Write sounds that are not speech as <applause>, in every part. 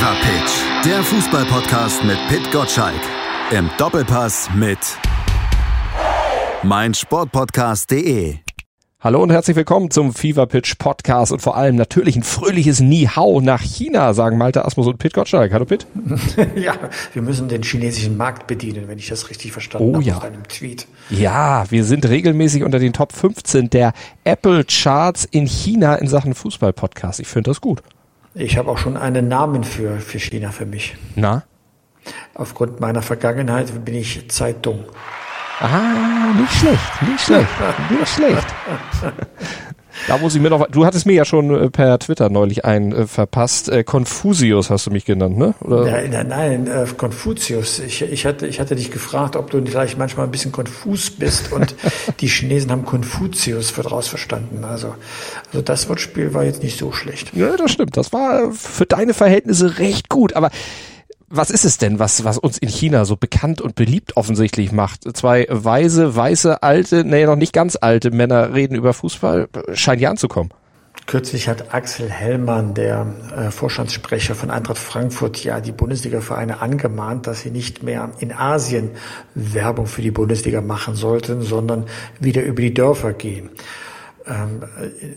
Fever Pitch, der Fußballpodcast mit Pit Gottschalk. Im Doppelpass mit meinsportpodcast.de. Hallo und herzlich willkommen zum Fever Pitch Podcast und vor allem natürlich ein fröhliches Ni-Hao nach China, sagen Malte Asmus und Pit Gottschalk. Hallo Pit. <laughs> ja, wir müssen den chinesischen Markt bedienen, wenn ich das richtig verstanden oh, habe ja. auf einem Tweet. Ja, wir sind regelmäßig unter den Top 15 der Apple Charts in China in Sachen Fußball-Podcast. Ich finde das gut. Ich habe auch schon einen Namen für, für China für mich. Na? Aufgrund meiner Vergangenheit bin ich Zeitung. Ah, nicht schlecht, nicht schlecht, nicht schlecht. <laughs> Da muss ich mir noch, du hattest mir ja schon äh, per Twitter neulich einen äh, verpasst. Äh, Confucius hast du mich genannt, ne? Nein, nein, nein äh, Konfuzius. Ich, ich, hatte, ich hatte dich gefragt, ob du vielleicht manchmal ein bisschen konfus bist und <laughs> die Chinesen haben Konfuzius für draus verstanden. Also, also das Wortspiel war jetzt nicht so schlecht. Ja, das stimmt. Das war für deine Verhältnisse recht gut, aber was ist es denn, was, was uns in China so bekannt und beliebt offensichtlich macht? Zwei weise, weiße, alte, nee, noch nicht ganz alte Männer reden über Fußball, scheint ja anzukommen. Kürzlich hat Axel Hellmann, der äh, Vorstandssprecher von Eintracht Frankfurt, ja die Bundesliga-Vereine angemahnt, dass sie nicht mehr in Asien Werbung für die Bundesliga machen sollten, sondern wieder über die Dörfer gehen. Ähm,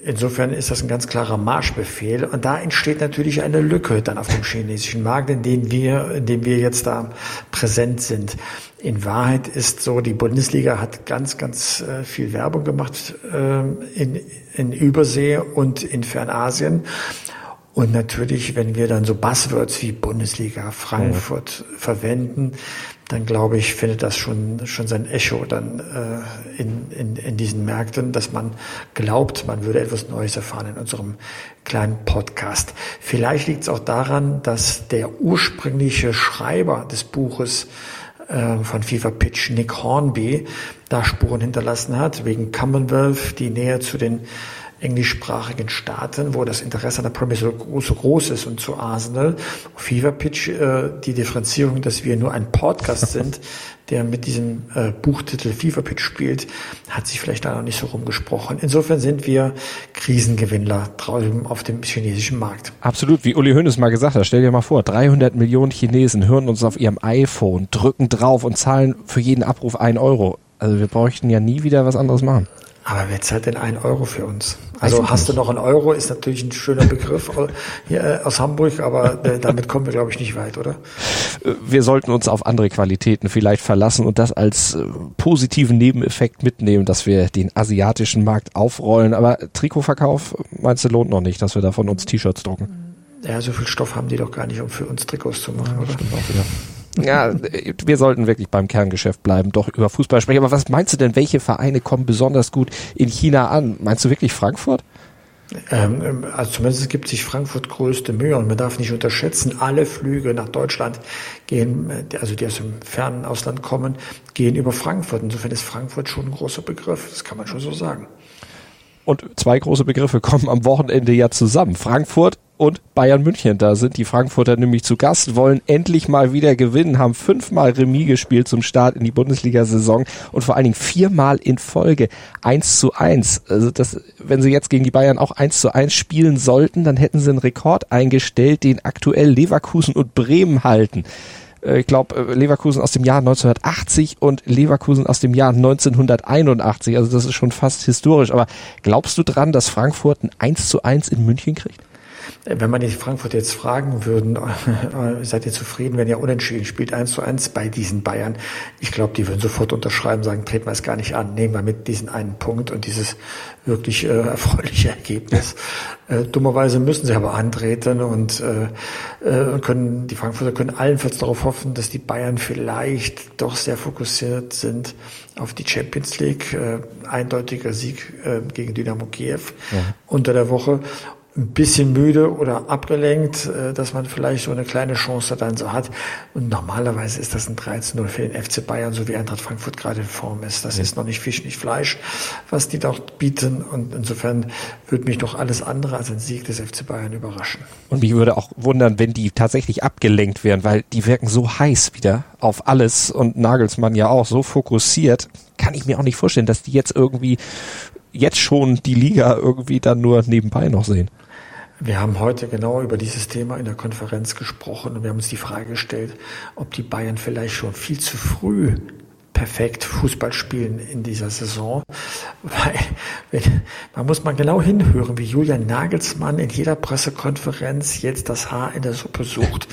insofern ist das ein ganz klarer Marschbefehl. Und da entsteht natürlich eine Lücke dann auf dem chinesischen Markt, in dem wir, in dem wir jetzt da präsent sind. In Wahrheit ist so, die Bundesliga hat ganz, ganz äh, viel Werbung gemacht ähm, in, in Übersee und in Fernasien. Und natürlich, wenn wir dann so Buzzwords wie Bundesliga, Frankfurt mhm. verwenden, dann glaube ich, findet das schon, schon sein Echo dann äh, in, in, in diesen Märkten, dass man glaubt, man würde etwas Neues erfahren in unserem kleinen Podcast. Vielleicht liegt es auch daran, dass der ursprüngliche Schreiber des Buches äh, von FIFA Pitch, Nick Hornby, da Spuren hinterlassen hat, wegen Commonwealth, die näher zu den englischsprachigen Staaten, wo das Interesse an der Premier so, so groß ist und zu Arsenal. Fever Pitch, äh, die Differenzierung, dass wir nur ein Podcast <laughs> sind, der mit diesem äh, Buchtitel Fever Pitch spielt, hat sich vielleicht da noch nicht so rumgesprochen. Insofern sind wir Krisengewinnler draußen auf dem chinesischen Markt. Absolut, wie Uli Hoeneß mal gesagt hat, stell dir mal vor, 300 Millionen Chinesen hören uns auf ihrem iPhone, drücken drauf und zahlen für jeden Abruf ein Euro. Also wir bräuchten ja nie wieder was anderes machen. Aber wer zahlt denn ein Euro für uns? Also hast du noch einen Euro, ist natürlich ein schöner Begriff hier äh, aus Hamburg, aber äh, damit kommen wir, glaube ich, nicht weit, oder? Wir sollten uns auf andere Qualitäten vielleicht verlassen und das als äh, positiven Nebeneffekt mitnehmen, dass wir den asiatischen Markt aufrollen. Aber Trikotverkauf, meinst du, lohnt noch nicht, dass wir da von uns T-Shirts drucken? Ja, so viel Stoff haben die doch gar nicht, um für uns Trikots zu machen, ja, oder? Stimmt auch wieder. Ja, wir sollten wirklich beim Kerngeschäft bleiben, doch über Fußball sprechen. Aber was meinst du denn, welche Vereine kommen besonders gut in China an? Meinst du wirklich Frankfurt? Ähm, also zumindest gibt sich Frankfurt größte Mühe und man darf nicht unterschätzen, alle Flüge nach Deutschland gehen, also die aus dem fernen Ausland kommen, gehen über Frankfurt. Insofern ist Frankfurt schon ein großer Begriff, das kann man schon so sagen. Und zwei große Begriffe kommen am Wochenende ja zusammen. Frankfurt und Bayern München. Da sind die Frankfurter nämlich zu Gast, wollen endlich mal wieder gewinnen, haben fünfmal Remis gespielt zum Start in die Bundesliga-Saison und vor allen Dingen viermal in Folge eins zu eins. Also das, wenn sie jetzt gegen die Bayern auch eins zu eins spielen sollten, dann hätten sie einen Rekord eingestellt, den aktuell Leverkusen und Bremen halten ich glaube, Leverkusen aus dem Jahr 1980 und Leverkusen aus dem Jahr 1981. Also das ist schon fast historisch. Aber glaubst du dran, dass Frankfurt ein 1 zu 1 in München kriegt? Wenn man die Frankfurt jetzt fragen würden, <laughs> seid ihr zufrieden, wenn ihr unentschieden spielt, eins zu eins bei diesen Bayern? Ich glaube, die würden sofort unterschreiben, sagen, treten wir es gar nicht an, nehmen wir mit diesen einen Punkt und dieses wirklich äh, <laughs> erfreuliche Ergebnis. Äh, dummerweise müssen sie aber antreten und äh, äh, können, die Frankfurter können allenfalls darauf hoffen, dass die Bayern vielleicht doch sehr fokussiert sind auf die Champions League. Äh, eindeutiger Sieg äh, gegen Dynamo Kiew ja. unter der Woche ein bisschen müde oder abgelenkt, äh, dass man vielleicht so eine kleine Chance dann so hat. Und normalerweise ist das ein 13-0 für den FC Bayern, so wie Eintracht Frankfurt gerade in Form ist. Das ist noch nicht Fisch, nicht Fleisch, was die dort bieten. Und insofern würde mich doch alles andere als ein Sieg des FC Bayern überraschen. Und mich würde auch wundern, wenn die tatsächlich abgelenkt wären, weil die wirken so heiß wieder auf alles und Nagelsmann ja auch so fokussiert. Kann ich mir auch nicht vorstellen, dass die jetzt irgendwie jetzt schon die Liga irgendwie dann nur nebenbei noch sehen Wir haben heute genau über dieses Thema in der Konferenz gesprochen und wir haben uns die Frage gestellt, ob die Bayern vielleicht schon viel zu früh perfekt Fußball spielen in dieser Saison. Weil wenn, man muss mal genau hinhören, wie Julian Nagelsmann in jeder Pressekonferenz jetzt das Haar in der Suppe sucht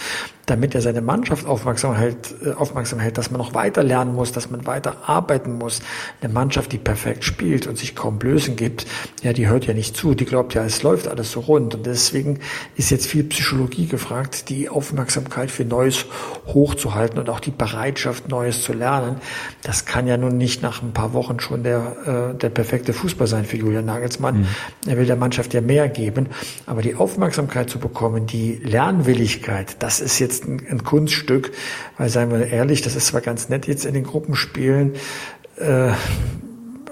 damit er seine Mannschaft aufmerksam hält, äh, aufmerksam hält, dass man noch weiter lernen muss, dass man weiter arbeiten muss. Eine Mannschaft, die perfekt spielt und sich kaum Blößen gibt, ja, die hört ja nicht zu, die glaubt ja, es läuft alles so rund. Und deswegen ist jetzt viel Psychologie gefragt, die Aufmerksamkeit für Neues hochzuhalten und auch die Bereitschaft, Neues zu lernen. Das kann ja nun nicht nach ein paar Wochen schon der, äh, der perfekte Fußball sein für Julian Nagelsmann. Mhm. Er will der Mannschaft ja mehr geben. Aber die Aufmerksamkeit zu bekommen, die Lernwilligkeit, das ist jetzt ein, ein Kunststück, weil seien wir ehrlich, das ist zwar ganz nett jetzt in den Gruppenspielen, äh,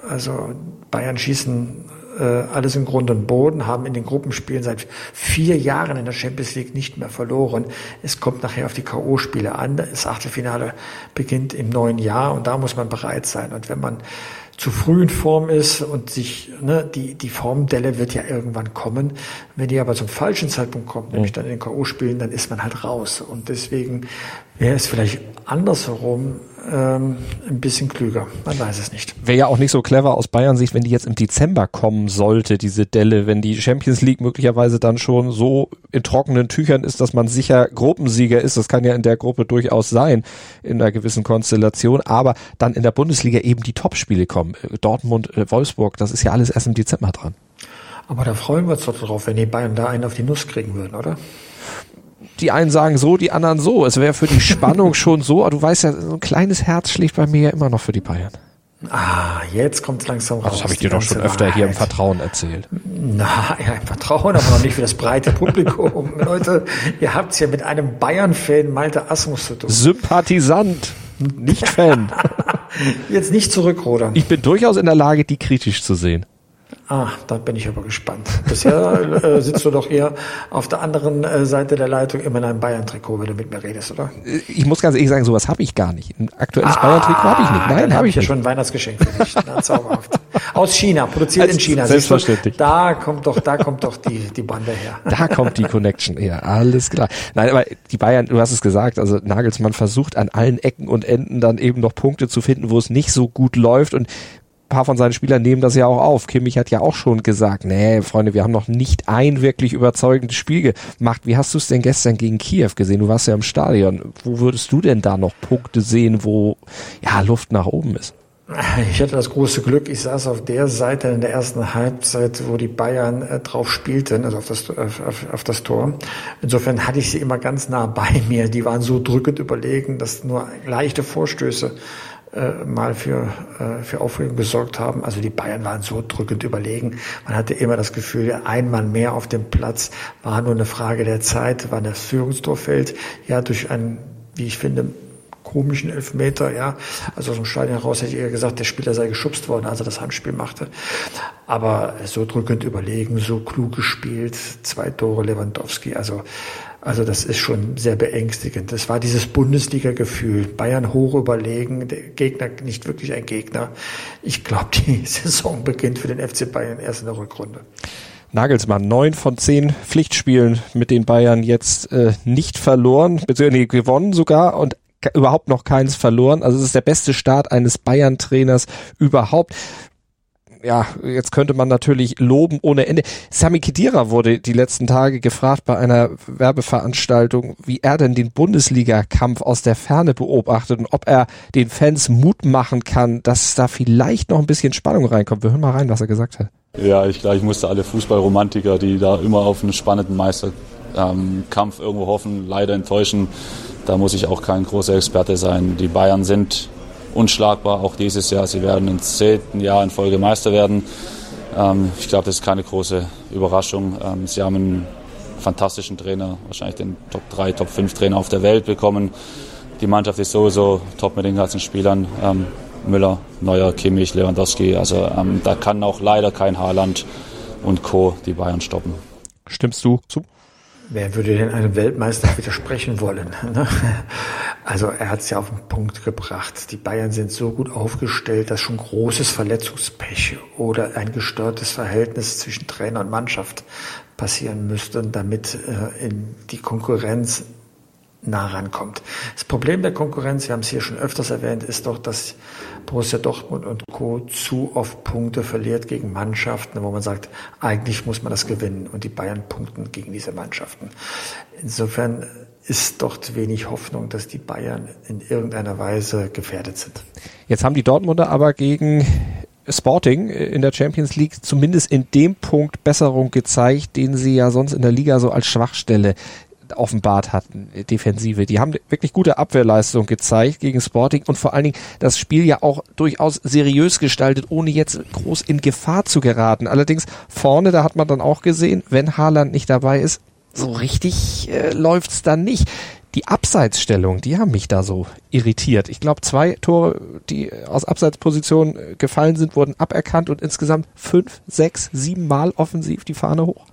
also Bayern schießen äh, alles im Grund und Boden, haben in den Gruppenspielen seit vier Jahren in der Champions League nicht mehr verloren. Es kommt nachher auf die K.O.-Spiele an. Das Achtelfinale beginnt im neuen Jahr und da muss man bereit sein. Und wenn man zu früh in Form ist und sich, ne, die, die Formdelle wird ja irgendwann kommen. Wenn die aber zum falschen Zeitpunkt kommt, nämlich dann in den K.O.-Spielen, dann ist man halt raus. Und deswegen wäre es vielleicht andersherum ähm, ein bisschen klüger. Man weiß es nicht. Wäre ja auch nicht so clever aus Bayern Sicht, wenn die jetzt im Dezember kommen sollte, diese Delle, wenn die Champions League möglicherweise dann schon so in trockenen Tüchern ist, dass man sicher Gruppensieger ist. Das kann ja in der Gruppe durchaus sein, in einer gewissen Konstellation. Aber dann in der Bundesliga eben die Topspiele kommen. Dortmund, äh, Wolfsburg, das ist ja alles erst im Dezember dran. Aber da freuen wir uns doch drauf, wenn die Bayern da einen auf die Nuss kriegen würden, oder? Die einen sagen so, die anderen so. Es wäre für die Spannung <laughs> schon so, aber du weißt ja, so ein kleines Herz schlägt bei mir ja immer noch für die Bayern. Ah, jetzt kommt es langsam raus. Das habe ich dir doch schon öfter Wahrheit. hier im Vertrauen erzählt. Na, ja, im Vertrauen, aber noch nicht für das breite Publikum. <laughs> Leute, ihr habt es ja mit einem Bayern-Fan Malte Asmus zu tun. Sympathisant, nicht Fan. <laughs> jetzt nicht zurückrudern. Ich bin durchaus in der Lage, die kritisch zu sehen. Ah, da bin ich aber gespannt. Bisher äh, <laughs> sitzt du doch eher auf der anderen äh, Seite der Leitung immer in einem Bayern-Trikot, wenn du mit mir redest, oder? Ich muss ganz ehrlich sagen, sowas habe ich gar nicht. Ein aktuelles ah, Bayern-Trikot habe ich nicht. Nein, habe ich ja schon ein Weihnachtsgeschenk für dich. Na, zauberhaft. Aus China, produziert Als in China. Selbstverständlich. Du, da kommt doch, da kommt doch die, die Bande her. <laughs> Da kommt die Connection her. Alles klar. Nein, aber die Bayern, du hast es gesagt, also Nagelsmann versucht an allen Ecken und Enden dann eben noch Punkte zu finden, wo es nicht so gut läuft und paar von seinen Spielern nehmen das ja auch auf. Kimmich hat ja auch schon gesagt, nee, Freunde, wir haben noch nicht ein wirklich überzeugendes Spiel gemacht. Wie hast du es denn gestern gegen Kiew gesehen? Du warst ja im Stadion. Wo würdest du denn da noch Punkte sehen, wo ja Luft nach oben ist? Ich hatte das große Glück, ich saß auf der Seite in der ersten Halbzeit, wo die Bayern äh, drauf spielten, also auf das, auf, auf, das Tor. Insofern hatte ich sie immer ganz nah bei mir. Die waren so drückend überlegen, dass nur leichte Vorstöße äh, mal für, äh, für Aufregung gesorgt haben. Also die Bayern waren so drückend überlegen. Man hatte immer das Gefühl, ein Mann mehr auf dem Platz war nur eine Frage der Zeit, wann das Führungstor fällt. Ja, durch einen, wie ich finde, komischen Elfmeter, ja. Also aus dem Stadion heraus hätte ich eher gesagt, der Spieler sei geschubst worden, als er das Handspiel machte. Aber so drückend überlegen, so klug gespielt, zwei Tore Lewandowski, also also das ist schon sehr beängstigend. Das war dieses Bundesliga-Gefühl. Bayern hoch überlegen, der Gegner nicht wirklich ein Gegner. Ich glaube, die <laughs> Saison beginnt für den FC Bayern erst in der Rückrunde. Nagelsmann, neun von zehn Pflichtspielen mit den Bayern jetzt äh, nicht verloren, beziehungsweise gewonnen sogar und überhaupt noch keins verloren. Also es ist der beste Start eines Bayern-Trainers überhaupt ja, jetzt könnte man natürlich loben ohne Ende. Sami Khedira wurde die letzten Tage gefragt bei einer Werbeveranstaltung, wie er denn den Bundesliga-Kampf aus der Ferne beobachtet und ob er den Fans Mut machen kann, dass da vielleicht noch ein bisschen Spannung reinkommt. Wir hören mal rein, was er gesagt hat. Ja, ich glaube, ich musste alle Fußballromantiker, die da immer auf einen spannenden Meisterkampf irgendwo hoffen, leider enttäuschen. Da muss ich auch kein großer Experte sein. Die Bayern sind unschlagbar, auch dieses Jahr. Sie werden im zehnten Jahr in Folge Meister werden. Ähm, ich glaube, das ist keine große Überraschung. Ähm, sie haben einen fantastischen Trainer, wahrscheinlich den Top 3, Top 5 Trainer auf der Welt bekommen. Die Mannschaft ist sowieso top mit den ganzen Spielern. Ähm, Müller, Neuer, Kimmich, Lewandowski. Also ähm, da kann auch leider kein Haaland und Co. die Bayern stoppen. Stimmst du zu? Wer würde denn einem Weltmeister widersprechen wollen? <laughs> Ne? Also er hat es ja auf den Punkt gebracht. Die Bayern sind so gut aufgestellt, dass schon großes Verletzungspech oder ein gestörtes Verhältnis zwischen Trainer und Mannschaft passieren müsste, damit äh, in die Konkurrenz nah rankommt. Das Problem der Konkurrenz, wir haben es hier schon öfters erwähnt, ist doch, dass Borussia Dortmund und Co. zu oft Punkte verliert gegen Mannschaften, wo man sagt, eigentlich muss man das gewinnen und die Bayern punkten gegen diese Mannschaften. Insofern ist dort wenig Hoffnung, dass die Bayern in irgendeiner Weise gefährdet sind. Jetzt haben die Dortmunder aber gegen Sporting in der Champions League zumindest in dem Punkt Besserung gezeigt, den sie ja sonst in der Liga so als Schwachstelle offenbart hatten, Defensive. Die haben wirklich gute Abwehrleistung gezeigt gegen Sporting und vor allen Dingen das Spiel ja auch durchaus seriös gestaltet, ohne jetzt groß in Gefahr zu geraten. Allerdings vorne, da hat man dann auch gesehen, wenn Haaland nicht dabei ist, so richtig äh, läuft's dann nicht. Die Abseitsstellung, die haben mich da so irritiert. Ich glaube, zwei Tore, die aus Abseitsposition äh, gefallen sind, wurden aberkannt und insgesamt fünf, sechs, sieben Mal offensiv die Fahne hoch.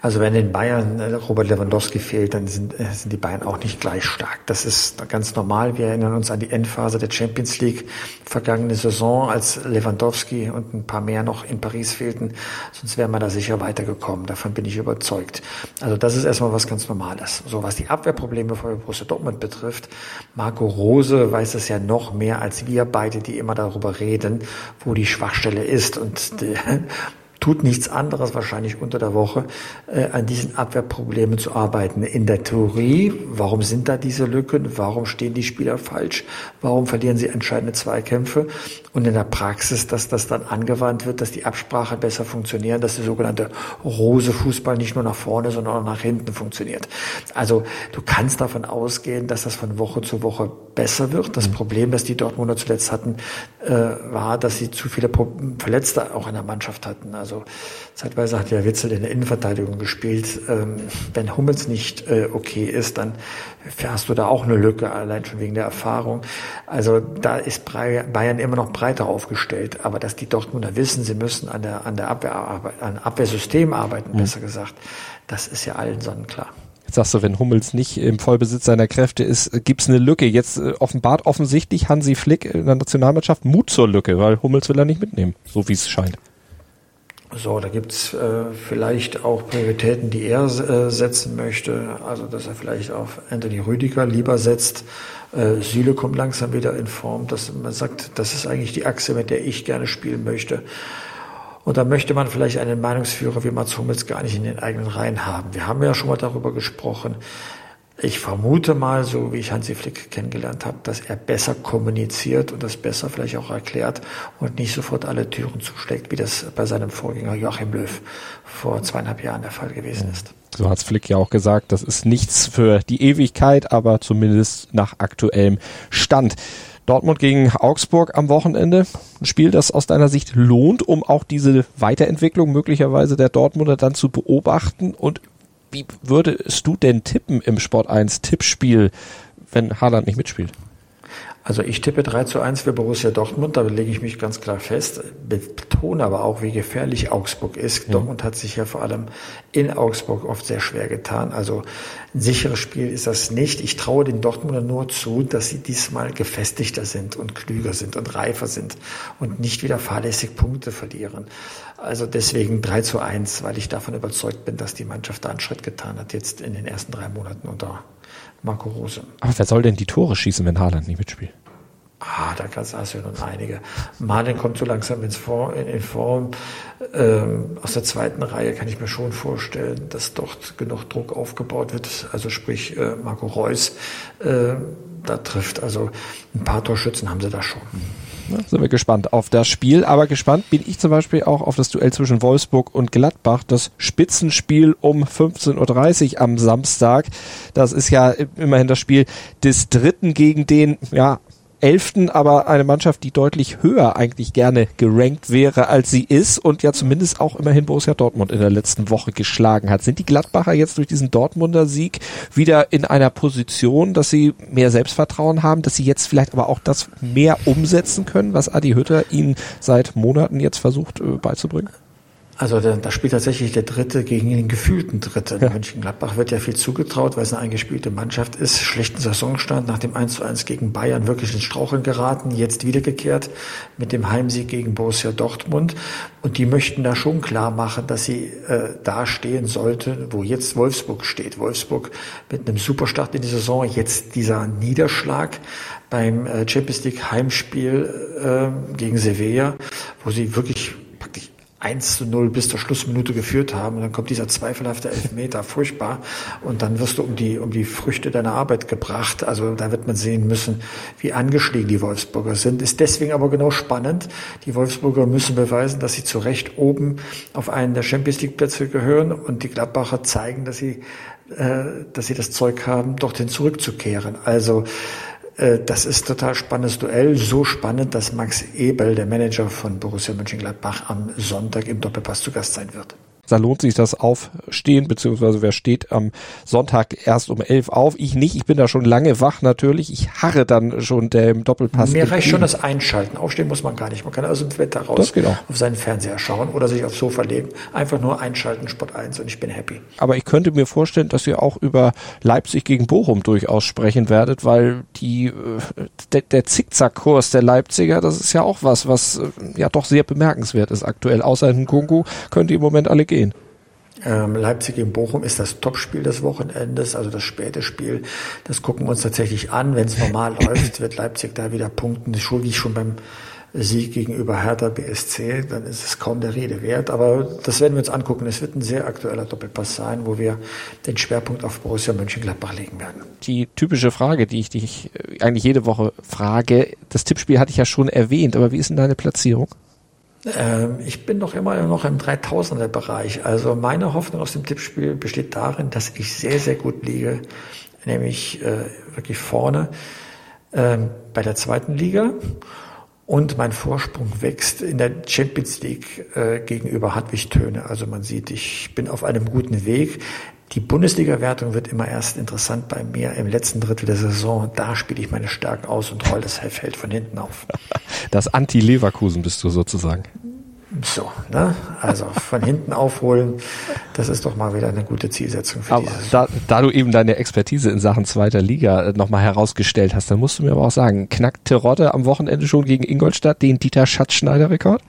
Also wenn in Bayern äh, Robert Lewandowski fehlt, dann sind, äh, sind die Bayern auch nicht gleich stark. Das ist ganz normal. Wir erinnern uns an die Endphase der Champions League vergangene Saison, als Lewandowski und ein paar mehr noch in Paris fehlten. Sonst wären wir da sicher weitergekommen. Davon bin ich überzeugt. Also das ist erstmal was ganz Normales. So was die Abwehrprobleme von Borussia Dortmund betrifft, Marco Rose weiß es ja noch mehr als wir beide, die immer darüber reden, wo die Schwachstelle ist. Und die, tut nichts anderes wahrscheinlich unter der Woche, äh, an diesen Abwehrproblemen zu arbeiten. In der Theorie, warum sind da diese Lücken? Warum stehen die Spieler falsch? Warum verlieren sie entscheidende Zweikämpfe? Und in der Praxis, dass das dann angewandt wird, dass die Absprache besser funktioniert, dass der sogenannte rose Fußball nicht nur nach vorne, sondern auch nach hinten funktioniert. Also du kannst davon ausgehen, dass das von Woche zu Woche besser wird. Das mhm. Problem, das die Dortmunder zuletzt hatten, äh, war, dass sie zu viele Verletzte auch in der Mannschaft hatten. Also zeitweise hat ja Witzel in der Innenverteidigung gespielt. Ähm, wenn Hummels nicht äh, okay ist, dann hast du da auch eine Lücke, allein schon wegen der Erfahrung. Also da ist Bayern immer noch breiter aufgestellt. Aber dass die Dortmunder wissen, sie müssen an der, an der Abwehr, an Abwehrsystem arbeiten, mhm. besser gesagt, das ist ja allen sonnenklar. Jetzt sagst du, wenn Hummels nicht im Vollbesitz seiner Kräfte ist, gibt's eine Lücke. Jetzt äh, offenbart offensichtlich Hansi Flick in der Nationalmannschaft Mut zur Lücke, weil Hummels will er nicht mitnehmen, so wie es scheint. So, da gibt's äh, vielleicht auch Prioritäten, die er äh, setzen möchte. Also, dass er vielleicht auf Anthony Rüdiger lieber setzt. Äh, Süle kommt langsam wieder in Form, dass man sagt, das ist eigentlich die Achse, mit der ich gerne spielen möchte. Und da möchte man vielleicht einen Meinungsführer wie Mats Hummels gar nicht in den eigenen Reihen haben. Wir haben ja schon mal darüber gesprochen. Ich vermute mal, so wie ich Hansi Flick kennengelernt habe, dass er besser kommuniziert und das besser vielleicht auch erklärt und nicht sofort alle Türen zuschlägt, wie das bei seinem Vorgänger Joachim Löw vor zweieinhalb Jahren der Fall gewesen ist. So hat's Flick ja auch gesagt, das ist nichts für die Ewigkeit, aber zumindest nach aktuellem Stand. Dortmund gegen Augsburg am Wochenende. Ein Spiel, das aus deiner Sicht lohnt, um auch diese Weiterentwicklung möglicherweise der Dortmunder dann zu beobachten. Und wie würdest du denn tippen im Sport 1 Tippspiel, wenn Haaland nicht mitspielt? Also ich tippe 3 zu 1 für Borussia Dortmund, da lege ich mich ganz klar fest, betone aber auch, wie gefährlich Augsburg ist. Mhm. Dortmund hat sich ja vor allem in Augsburg oft sehr schwer getan. Also ein sicheres Spiel ist das nicht. Ich traue den Dortmunder nur zu, dass sie diesmal gefestigter sind und klüger sind und reifer sind und nicht wieder fahrlässig Punkte verlieren. Also deswegen 3 zu 1, weil ich davon überzeugt bin, dass die Mannschaft da einen Schritt getan hat, jetzt in den ersten drei Monaten unter Marco Rose. Aber wer soll denn die Tore schießen, wenn Haaland nicht mitspielt? Ah, da kannst du ja nun einige. Malen kommt so langsam ins Form, in Form. Ähm, aus der zweiten Reihe kann ich mir schon vorstellen, dass dort genug Druck aufgebaut wird. Also sprich äh, Marco Reus äh, da trifft. Also ein paar Torschützen haben sie da schon. Ja, sind wir gespannt auf das Spiel. Aber gespannt bin ich zum Beispiel auch auf das Duell zwischen Wolfsburg und Gladbach. Das Spitzenspiel um 15.30 Uhr am Samstag. Das ist ja immerhin das Spiel des Dritten gegen den, ja, Elften, aber eine Mannschaft, die deutlich höher eigentlich gerne gerankt wäre, als sie ist und ja zumindest auch immerhin Borussia Dortmund in der letzten Woche geschlagen hat. Sind die Gladbacher jetzt durch diesen Dortmunder Sieg wieder in einer Position, dass sie mehr Selbstvertrauen haben, dass sie jetzt vielleicht aber auch das mehr umsetzen können, was Adi Hütter ihnen seit Monaten jetzt versucht äh, beizubringen? Also da, da spielt tatsächlich der Dritte gegen den gefühlten Dritten. Ja. Mönchengladbach wird ja viel zugetraut, weil es eine eingespielte Mannschaft ist. Schlechten Saisonstand nach dem 1 zu 1 gegen Bayern wirklich ins Straucheln geraten, jetzt wiedergekehrt mit dem Heimsieg gegen Borussia Dortmund. Und die möchten da schon klar machen, dass sie äh, da stehen sollte, wo jetzt Wolfsburg steht. Wolfsburg mit einem Superstart in die Saison, jetzt dieser Niederschlag beim äh, Champions League Heimspiel äh, gegen Sevilla, wo sie wirklich 1 zu 0 bis zur Schlussminute geführt haben. Und dann kommt dieser zweifelhafte Elfmeter, <laughs> furchtbar. Und dann wirst du um die, um die Früchte deiner Arbeit gebracht. Also da wird man sehen müssen, wie angeschlagen die Wolfsburger sind. Ist deswegen aber genau spannend. Die Wolfsburger müssen beweisen, dass sie zu Recht oben auf einen der Champions League Plätze gehören. Und die Gladbacher zeigen, dass sie, äh, dass sie das Zeug haben, dorthin zurückzukehren. Also, das ist total spannendes Duell. So spannend, dass Max Ebel, der Manager von Borussia Mönchengladbach, am Sonntag im Doppelpass zu Gast sein wird. Da lohnt sich das Aufstehen, beziehungsweise wer steht am Sonntag erst um elf auf? Ich nicht, ich bin da schon lange wach natürlich. Ich harre dann schon dem Doppelpass. Mir reicht schon das Einschalten. Aufstehen muss man gar nicht. Man kann aus dem Wetter raus auf seinen Fernseher schauen oder sich aufs Sofa legen. Einfach nur einschalten, Sport 1 und ich bin happy. Aber ich könnte mir vorstellen, dass ihr auch über Leipzig gegen Bochum durchaus sprechen werdet, weil die, äh, der, der Zickzackkurs der Leipziger, das ist ja auch was, was äh, ja doch sehr bemerkenswert ist aktuell. Außer Nkunku könnt ihr im Moment alle gehen gehen? Ähm, Leipzig gegen Bochum ist das Topspiel des Wochenendes, also das späte Spiel. Das gucken wir uns tatsächlich an. Wenn es normal <coughs> läuft, wird Leipzig da wieder punkten, schon wie schon beim Sieg gegenüber Hertha BSC, dann ist es kaum der Rede wert. Aber das werden wir uns angucken. Es wird ein sehr aktueller Doppelpass sein, wo wir den Schwerpunkt auf Borussia Mönchengladbach legen werden. Die typische Frage, die ich dich eigentlich jede Woche frage, das Tippspiel hatte ich ja schon erwähnt, aber wie ist denn deine Platzierung? Ähm, ich bin doch immer noch im 3000er Bereich. Also meine Hoffnung aus dem Tippspiel besteht darin, dass ich sehr, sehr gut liege, nämlich äh, wirklich vorne äh, bei der zweiten Liga und mein Vorsprung wächst in der Champions League äh, gegenüber Hartwig Töne. Also man sieht, ich bin auf einem guten Weg. Die Bundesliga-Wertung wird immer erst interessant bei mir im letzten Drittel der Saison. Da spiele ich meine Stärken aus und roll das Feld von hinten auf. <laughs> Das Anti-Leverkusen bist du sozusagen. So, ne? Also von hinten aufholen, das ist doch mal wieder eine gute Zielsetzung für aber da, da du eben deine Expertise in Sachen zweiter Liga äh, nochmal herausgestellt hast, dann musst du mir aber auch sagen, knackt Terodde am Wochenende schon gegen Ingolstadt den Dieter Schatzschneider-Rekord?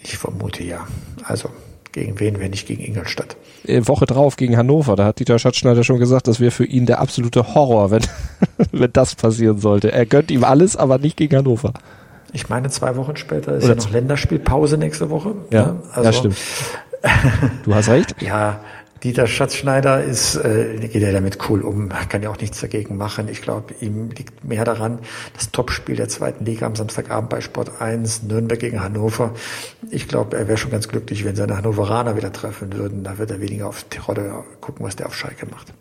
Ich vermute ja. Also gegen wen, wenn nicht gegen Ingolstadt? Äh, Woche drauf gegen Hannover. Da hat Dieter Schatzschneider schon gesagt, das wäre für ihn der absolute Horror, wenn, <laughs> wenn das passieren sollte. Er gönnt ihm alles, aber nicht gegen Hannover. Ich meine, zwei Wochen später ist Oder ja noch Länderspielpause nächste Woche. Ja, ja, also, ja stimmt. <laughs> Du hast recht. ja, Dieter Schatzschneider ist, äh, geht ja damit cool um, kann ja auch nichts dagegen machen. Ich glaube, ihm liegt mehr daran, das Topspiel der zweiten Liga am Samstagabend bei Sport 1, Nürnberg gegen Hannover. Ich glaube, er wäre schon ganz glücklich, wenn seine Hannoveraner wieder treffen würden. Da wird er weniger auf Tirode gucken, was der auf Schalke macht.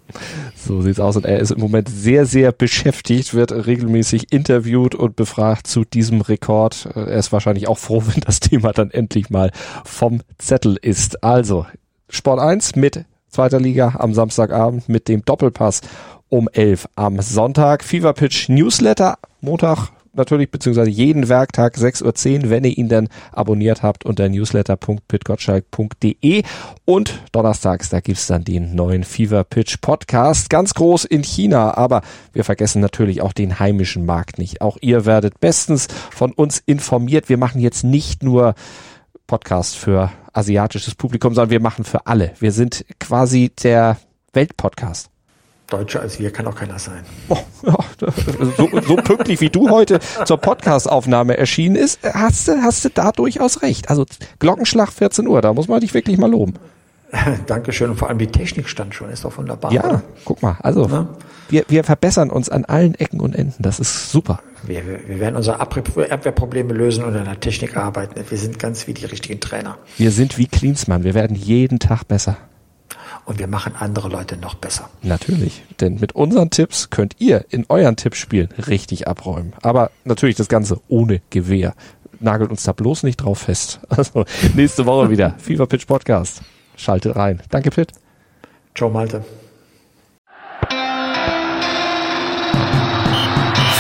So sieht's aus. Und er ist im Moment sehr, sehr beschäftigt, wird regelmäßig interviewt und befragt zu diesem Rekord. Er ist wahrscheinlich auch froh, <laughs> wenn das Thema dann endlich mal vom Zettel ist. Also, Sport 1 mit zweiter Liga am Samstagabend mit dem Doppelpass um 11 am Sonntag. Fever Pitch Newsletter Montag natürlich, beziehungsweise jeden Werktag 6.10 Uhr, wenn ihr ihn dann abonniert habt unter newsletter.pitgottschalk.de und donnerstags, da gibt's dann den neuen Fever Pitch Podcast, ganz groß in China, aber wir vergessen natürlich auch den heimischen Markt nicht. Auch ihr werdet bestens von uns informiert. Wir machen jetzt nicht nur Podcast für asiatisches Publikum, sondern wir machen für alle. Wir sind quasi der Weltpodcast. Deutscher als wir kann auch keiner sein. Oh, ja, so, so pünktlich wie du heute zur Podcastaufnahme erschienen ist, hast du, hast du da durchaus recht. Also Glockenschlag 14 Uhr, da muss man dich wirklich mal loben. <laughs> Dankeschön. Und vor allem die Technik stand schon, ist doch wunderbar. Ja, oder? guck mal. Also wir, wir verbessern uns an allen Ecken und Enden. Das ist super. Wir, wir werden unsere Abwehrprobleme lösen und an der Technik arbeiten. Wir sind ganz wie die richtigen Trainer. Wir sind wie Klinsmann. Wir werden jeden Tag besser. Und wir machen andere Leute noch besser. Natürlich. Denn mit unseren Tipps könnt ihr in euren Tippspielen richtig abräumen. Aber natürlich das Ganze ohne Gewehr. Nagelt uns da bloß nicht drauf fest. <laughs> Also nächste Woche wieder. Fever Pitch Podcast. Schaltet rein. Danke, Pitt. Ciao, Malte.